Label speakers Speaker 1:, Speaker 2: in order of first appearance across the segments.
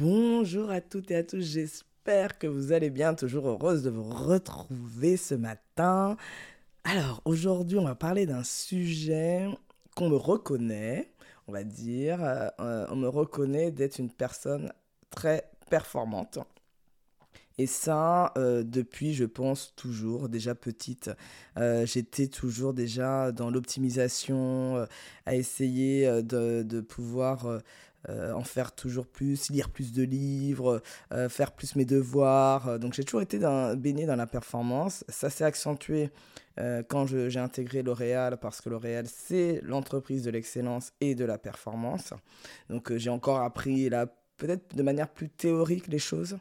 Speaker 1: Bonjour à toutes et à tous, j'espère que vous allez bien, toujours heureuse de vous retrouver ce matin. Alors aujourd'hui on va parler d'un sujet qu'on me reconnaît, on va dire, euh, on me reconnaît d'être une personne très performante. Et ça, euh, depuis, je pense, toujours, déjà petite, euh, j'étais toujours déjà dans l'optimisation, à essayer de pouvoir euh, en faire toujours plus, lire plus de livres, euh, faire plus mes devoirs. Donc j'ai toujours été dans, baigné dans la performance. Ça s'est accentué euh, quand j'ai intégré L'Oréal parce que L'Oréal c'est l'entreprise de l'excellence et de la performance. Donc j'ai encore appris là peut-être de manière plus théorique les choses.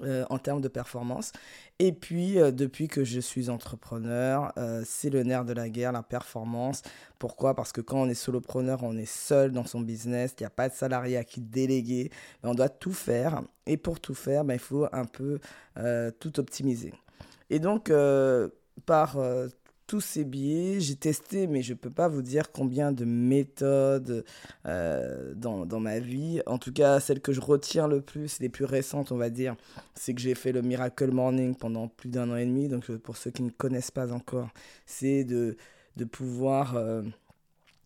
Speaker 1: Euh, en termes de performance. Et puis, euh, depuis que je suis entrepreneur, euh, c'est le nerf de la guerre, la performance. Pourquoi? Parce que quand on est solopreneur, on est seul dans son business, il n'y a pas de salarié à qui déléguer, on doit tout faire. Et pour tout faire, ben, il faut un peu tout optimiser. Et donc, par tous ces biais. J'ai testé, mais je ne peux pas vous dire combien de méthodes euh, dans, dans, ma vie. En tout cas, celles que je retiens le plus, les plus récentes, on va dire, c'est que j'ai fait le Miracle Morning pendant plus d'un an et demi. Donc, pour ceux qui ne connaissent pas encore, c'est de, de pouvoir... Euh,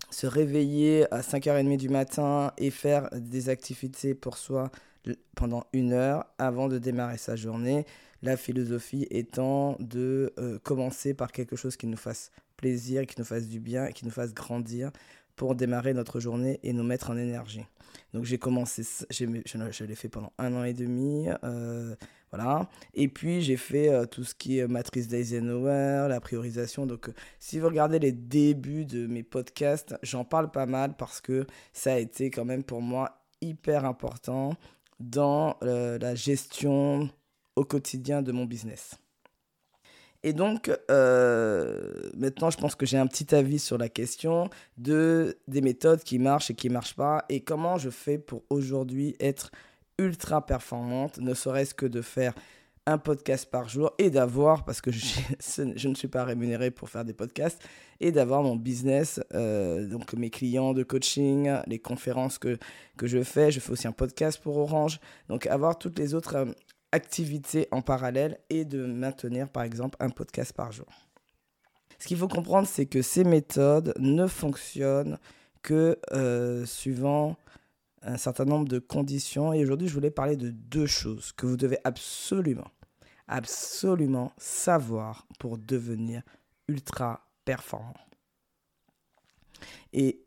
Speaker 1: se réveiller à 5h30 du matin et faire des activités pour soi pendant une heure avant de démarrer sa journée. La philosophie étant de euh, commencer par quelque chose qui nous fasse plaisir, qui nous fasse du bien, qui nous fasse grandir pour démarrer notre journée et nous mettre en énergie. Donc j'ai commencé, je, l'ai fait pendant un an et demi, euh, voilà. Et puis j'ai fait euh, tout ce qui est matrice d'Eisenhower, la priorisation. Donc si vous regardez les débuts de mes podcasts, j'en parle pas mal parce que ça a été quand même pour moi hyper important dans la gestion au quotidien de mon business. Et donc, euh, maintenant, je pense que j'ai un petit avis sur la question de des méthodes qui marchent et qui ne marchent pas, et comment je fais pour aujourd'hui être ultra performante, ne serait-ce que de faire un podcast par jour et d'avoir, parce que je, ne suis pas rémunéré pour faire des podcasts, et d'avoir mon business, euh, donc mes clients de coaching, les conférences que, que je fais, je fais aussi un podcast pour Orange, donc avoir toutes les autres activités en parallèle et de maintenir par exemple un podcast par jour. Ce qu'il faut comprendre, c'est que ces méthodes ne fonctionnent que euh, suivant un certain nombre de conditions. Et aujourd'hui, je voulais parler de deux choses que vous devez absolument, absolument savoir pour devenir ultra performant. Et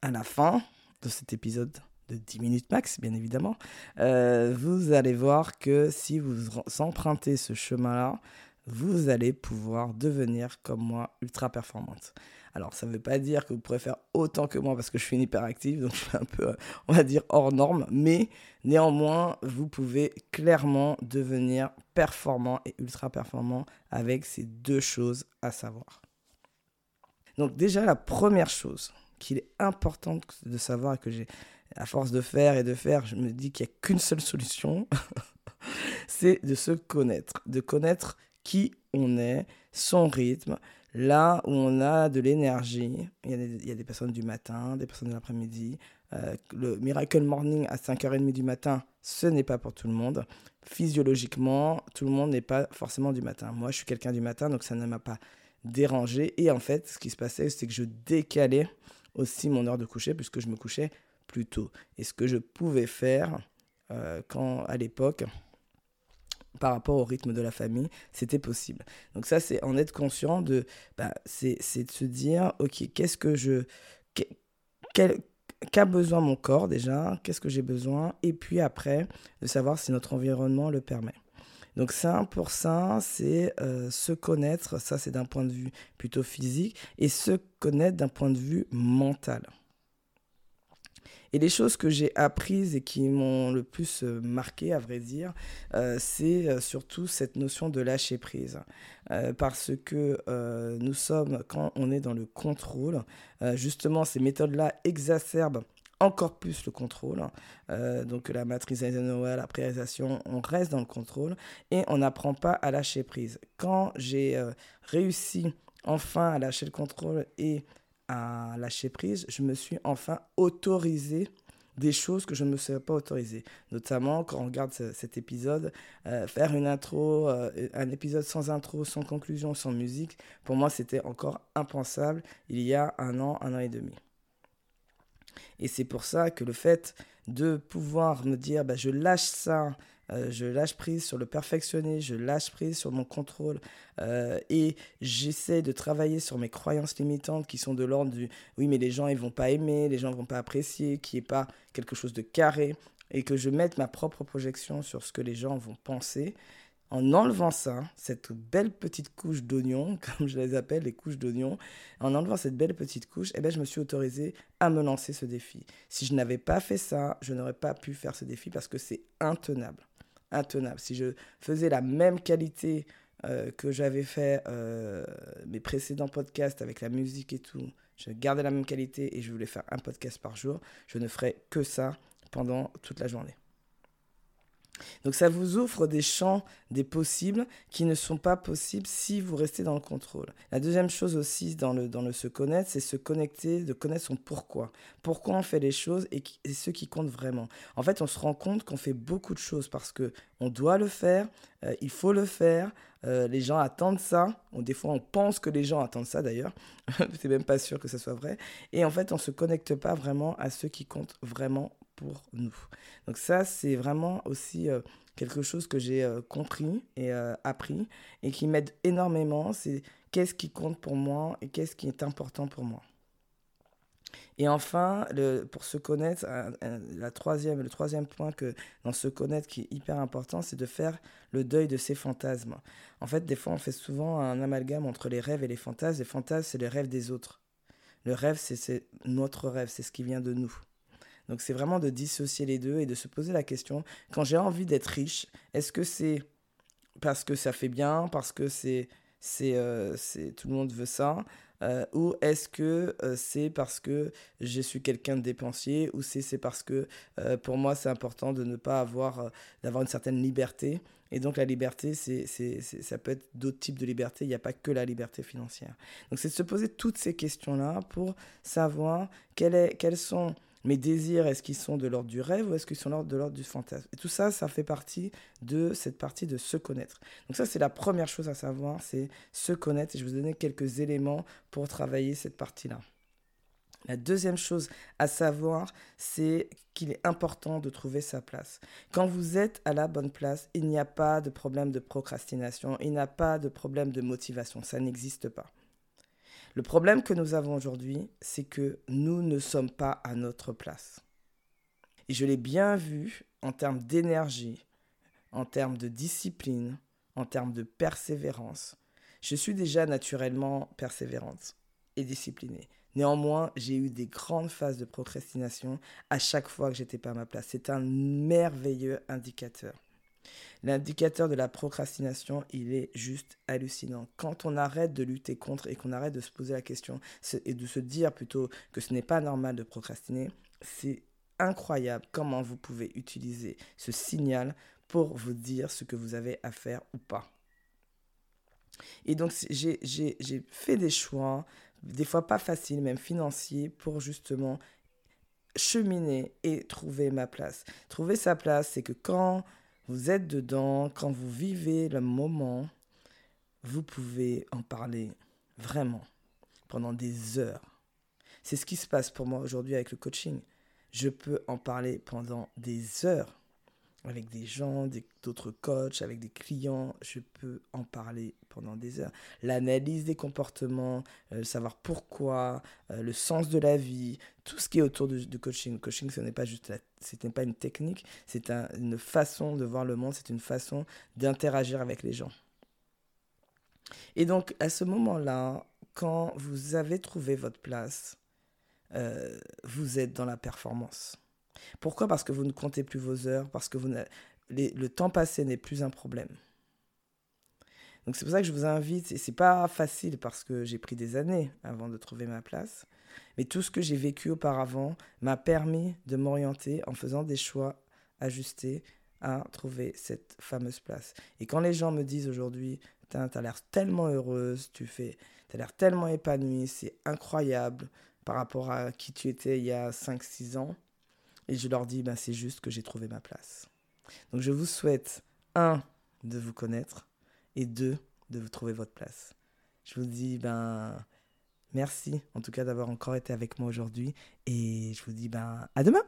Speaker 1: à la fin de cet épisode, de 10 minutes max, bien évidemment, euh, vous allez voir que si vous empruntez ce chemin-là, vous allez pouvoir devenir comme moi ultra performante. Alors, ça ne veut pas dire que vous pourrez faire autant que moi parce que je suis une hyperactive, donc je suis un peu, on va dire, hors norme, mais néanmoins, vous pouvez clairement devenir performant et ultra performant avec ces deux choses à savoir. Donc déjà, la première chose qu'il est important de savoir que j'ai à force de faire et de faire, je me dis qu'il n'y a qu'une seule solution, c'est de se connaître, de connaître qui on est, son rythme, là où on a de l'énergie. Il, y a des personnes du matin, des personnes de l'après-midi. Euh, le Miracle Morning à 5h30 du matin, ce n'est pas pour tout le monde. Physiologiquement, tout le monde n'est pas forcément du matin. Moi, je suis quelqu'un du matin, donc ça ne m'a pas dérangé. Et en fait, ce qui se passait, c'est que je décalais aussi mon heure de coucher, puisque je me couchais plus tôt. Et ce que je pouvais faire euh, quand, à l'époque, par rapport au rythme de la famille, c'était possible. Donc ça, c'est en être conscient de, bah, c'est de se dire, ok, qu'est-ce que je, qu'a besoin mon corps déjà, qu'est-ce que j'ai besoin, et puis après, de savoir si notre environnement le permet. Donc ça, pour ça, c'est euh, se connaître, ça c'est d'un point de vue plutôt physique, et se connaître d'un point de vue mental. Et les choses que j'ai apprises et qui m'ont le plus euh, marqué, à vrai dire, euh, c'est surtout cette notion de lâcher prise. parce que nous sommes, quand on est dans le contrôle, justement, ces méthodes-là exacerbent encore plus le contrôle. donc la matrice Eisenhower, la priorisation, on reste dans le contrôle et on n'apprend pas à lâcher prise. Quand j'ai réussi enfin à lâcher le contrôle et à lâcher prise, je me suis enfin autorisé des choses que je ne me serais pas autorisé. Notamment, quand on regarde cet épisode, euh, faire une intro, euh, un épisode sans intro, sans conclusion, sans musique, pour moi, c'était encore impensable il y a un an, un an et demi. Et c'est pour ça que le fait de pouvoir me dire, bah, je lâche ça, euh, je lâche prise sur le perfectionner, je lâche prise sur mon contrôle euh, et j'essaie de travailler sur mes croyances limitantes qui sont de l'ordre du oui mais les gens ils vont pas aimer, les gens vont pas apprécier, qui est pas quelque chose de carré et que je mette ma propre projection sur ce que les gens vont penser. En enlevant ça, cette belle petite couche d'oignon, comme je les appelle, les couches d'oignon, en enlevant cette belle petite couche, eh ben, je me suis autorisé à me lancer ce défi. Si je n'avais pas fait ça, je n'aurais pas pu faire ce défi parce que c'est intenable intenable. Si je faisais la même qualité euh, que j'avais fait euh, mes précédents podcasts avec la musique et tout, je gardais la même qualité et je voulais faire un podcast par jour, je ne ferais que ça pendant toute la journée. Donc ça vous offre des champs des possibles qui ne sont pas possibles si vous restez dans le contrôle. La deuxième chose aussi dans le, se connaître, c'est se connecter, de connaître son pourquoi. Pourquoi on fait les choses et, ce qui compte vraiment. En fait, on se rend compte qu'on fait beaucoup de choses parce que on doit le faire, euh, il faut le faire, euh, les gens attendent ça. des fois, on pense que les gens attendent ça d'ailleurs. c'est même pas sûr que ce soit vrai. Et en fait, on ne se connecte pas vraiment à ce qui compte vraiment pour nous. Donc ça, c'est vraiment aussi euh, quelque chose que j'ai euh, compris et euh, appris et qui m'aide énormément. C'est qu'est-ce qui compte pour moi et qu'est-ce qui est important pour moi. Et enfin, le, pour se connaître, la troisième, le troisième point que dans se connaître qui est hyper important, c'est de faire le deuil de ses fantasmes. En fait, des fois, on fait souvent un amalgame entre les rêves et les fantasmes. Les fantasmes, c'est les rêves des autres. Le rêve, c'est notre rêve, c'est ce qui vient de nous. Donc c'est vraiment de dissocier les deux et de se poser la question, quand j'ai envie d'être riche, est-ce que c'est parce que ça fait bien, parce que c'est c'est euh, tout le monde veut ça euh, ou est-ce que euh, c'est parce que je suis quelqu'un de dépensier ou c'est parce que pour moi c'est important de ne pas avoir d'avoir une certaine liberté. Et donc la liberté c'est ça peut être d'autres types de liberté. Il n'y a pas que la liberté financière. Donc c'est de se poser toutes ces questions là pour savoir quelles sont mes désirs, est-ce qu'ils sont de l'ordre du rêve ou est-ce qu'ils sont de l'ordre du fantasme? Et tout ça, ça fait partie de cette partie de se connaître. Donc ça, c'est la première chose à savoir, c'est se connaître. Et je vais vous donner quelques éléments pour travailler cette partie-là. La deuxième chose à savoir, c'est qu'il est important de trouver sa place. Quand vous êtes à la bonne place, il n'y a pas de problème de procrastination, il n'y a pas de problème de motivation, ça n'existe pas. Le problème que nous avons aujourd'hui, c'est que nous ne sommes pas à notre place. Et je l'ai bien vu en termes d'énergie, en termes de discipline, en termes de persévérance. Je suis déjà naturellement persévérante et disciplinée. Néanmoins, j'ai eu des grandes phases de procrastination à chaque fois que j'étais pas à ma place. C'est un merveilleux indicateur. L'indicateur de la procrastination, il est juste hallucinant. Quand on arrête de lutter contre et qu'on arrête de se poser la question et de se dire plutôt que ce n'est pas normal de procrastiner, c'est incroyable comment vous pouvez utiliser ce signal pour vous dire ce que vous avez à faire ou pas. Et donc, j'ai fait des choix, des fois pas faciles, même financiers, pour justement cheminer et trouver ma place. Trouver sa place, c'est que quand vous êtes dedans, quand vous vivez le moment, vous pouvez en parler vraiment pendant des heures. C'est ce qui se passe pour moi aujourd'hui avec le coaching. Je peux en parler pendant des heures avec des gens, d'autres coachs, avec des clients, je peux en parler pendant des heures. L'analyse des comportements, euh, savoir pourquoi, euh, le sens de la vie, tout ce qui est autour du, coaching. Coaching, ce n'est pas juste n'est pas une technique, c'est une façon de voir le monde, c'est une façon d'interagir avec les gens. Et donc, à ce moment-là, quand vous avez trouvé votre place, euh, vous êtes dans la performance. Pourquoi? Parce que vous ne comptez plus vos heures, parce que vous le temps passé n'est plus un problème. Donc c'est pour ça que je vous invite, et c'est pas facile parce que j'ai pris des années avant de trouver ma place, mais tout ce que j'ai vécu auparavant m'a permis de m'orienter en faisant des choix ajustés à trouver cette fameuse place. Et quand les gens me disent aujourd'hui, tu as l'air tellement heureuse, tu fais, as l'air tellement épanouie, c'est incroyable par rapport à qui tu étais il y a 5-6 ans, Et je leur dis, ben, c'est juste que j'ai trouvé ma place. Donc je vous souhaite, un, de vous connaître, et deux, de vous trouver votre place. Je vous dis, ben, merci en tout cas d'avoir encore été avec moi aujourd'hui, et je vous dis, ben, à demain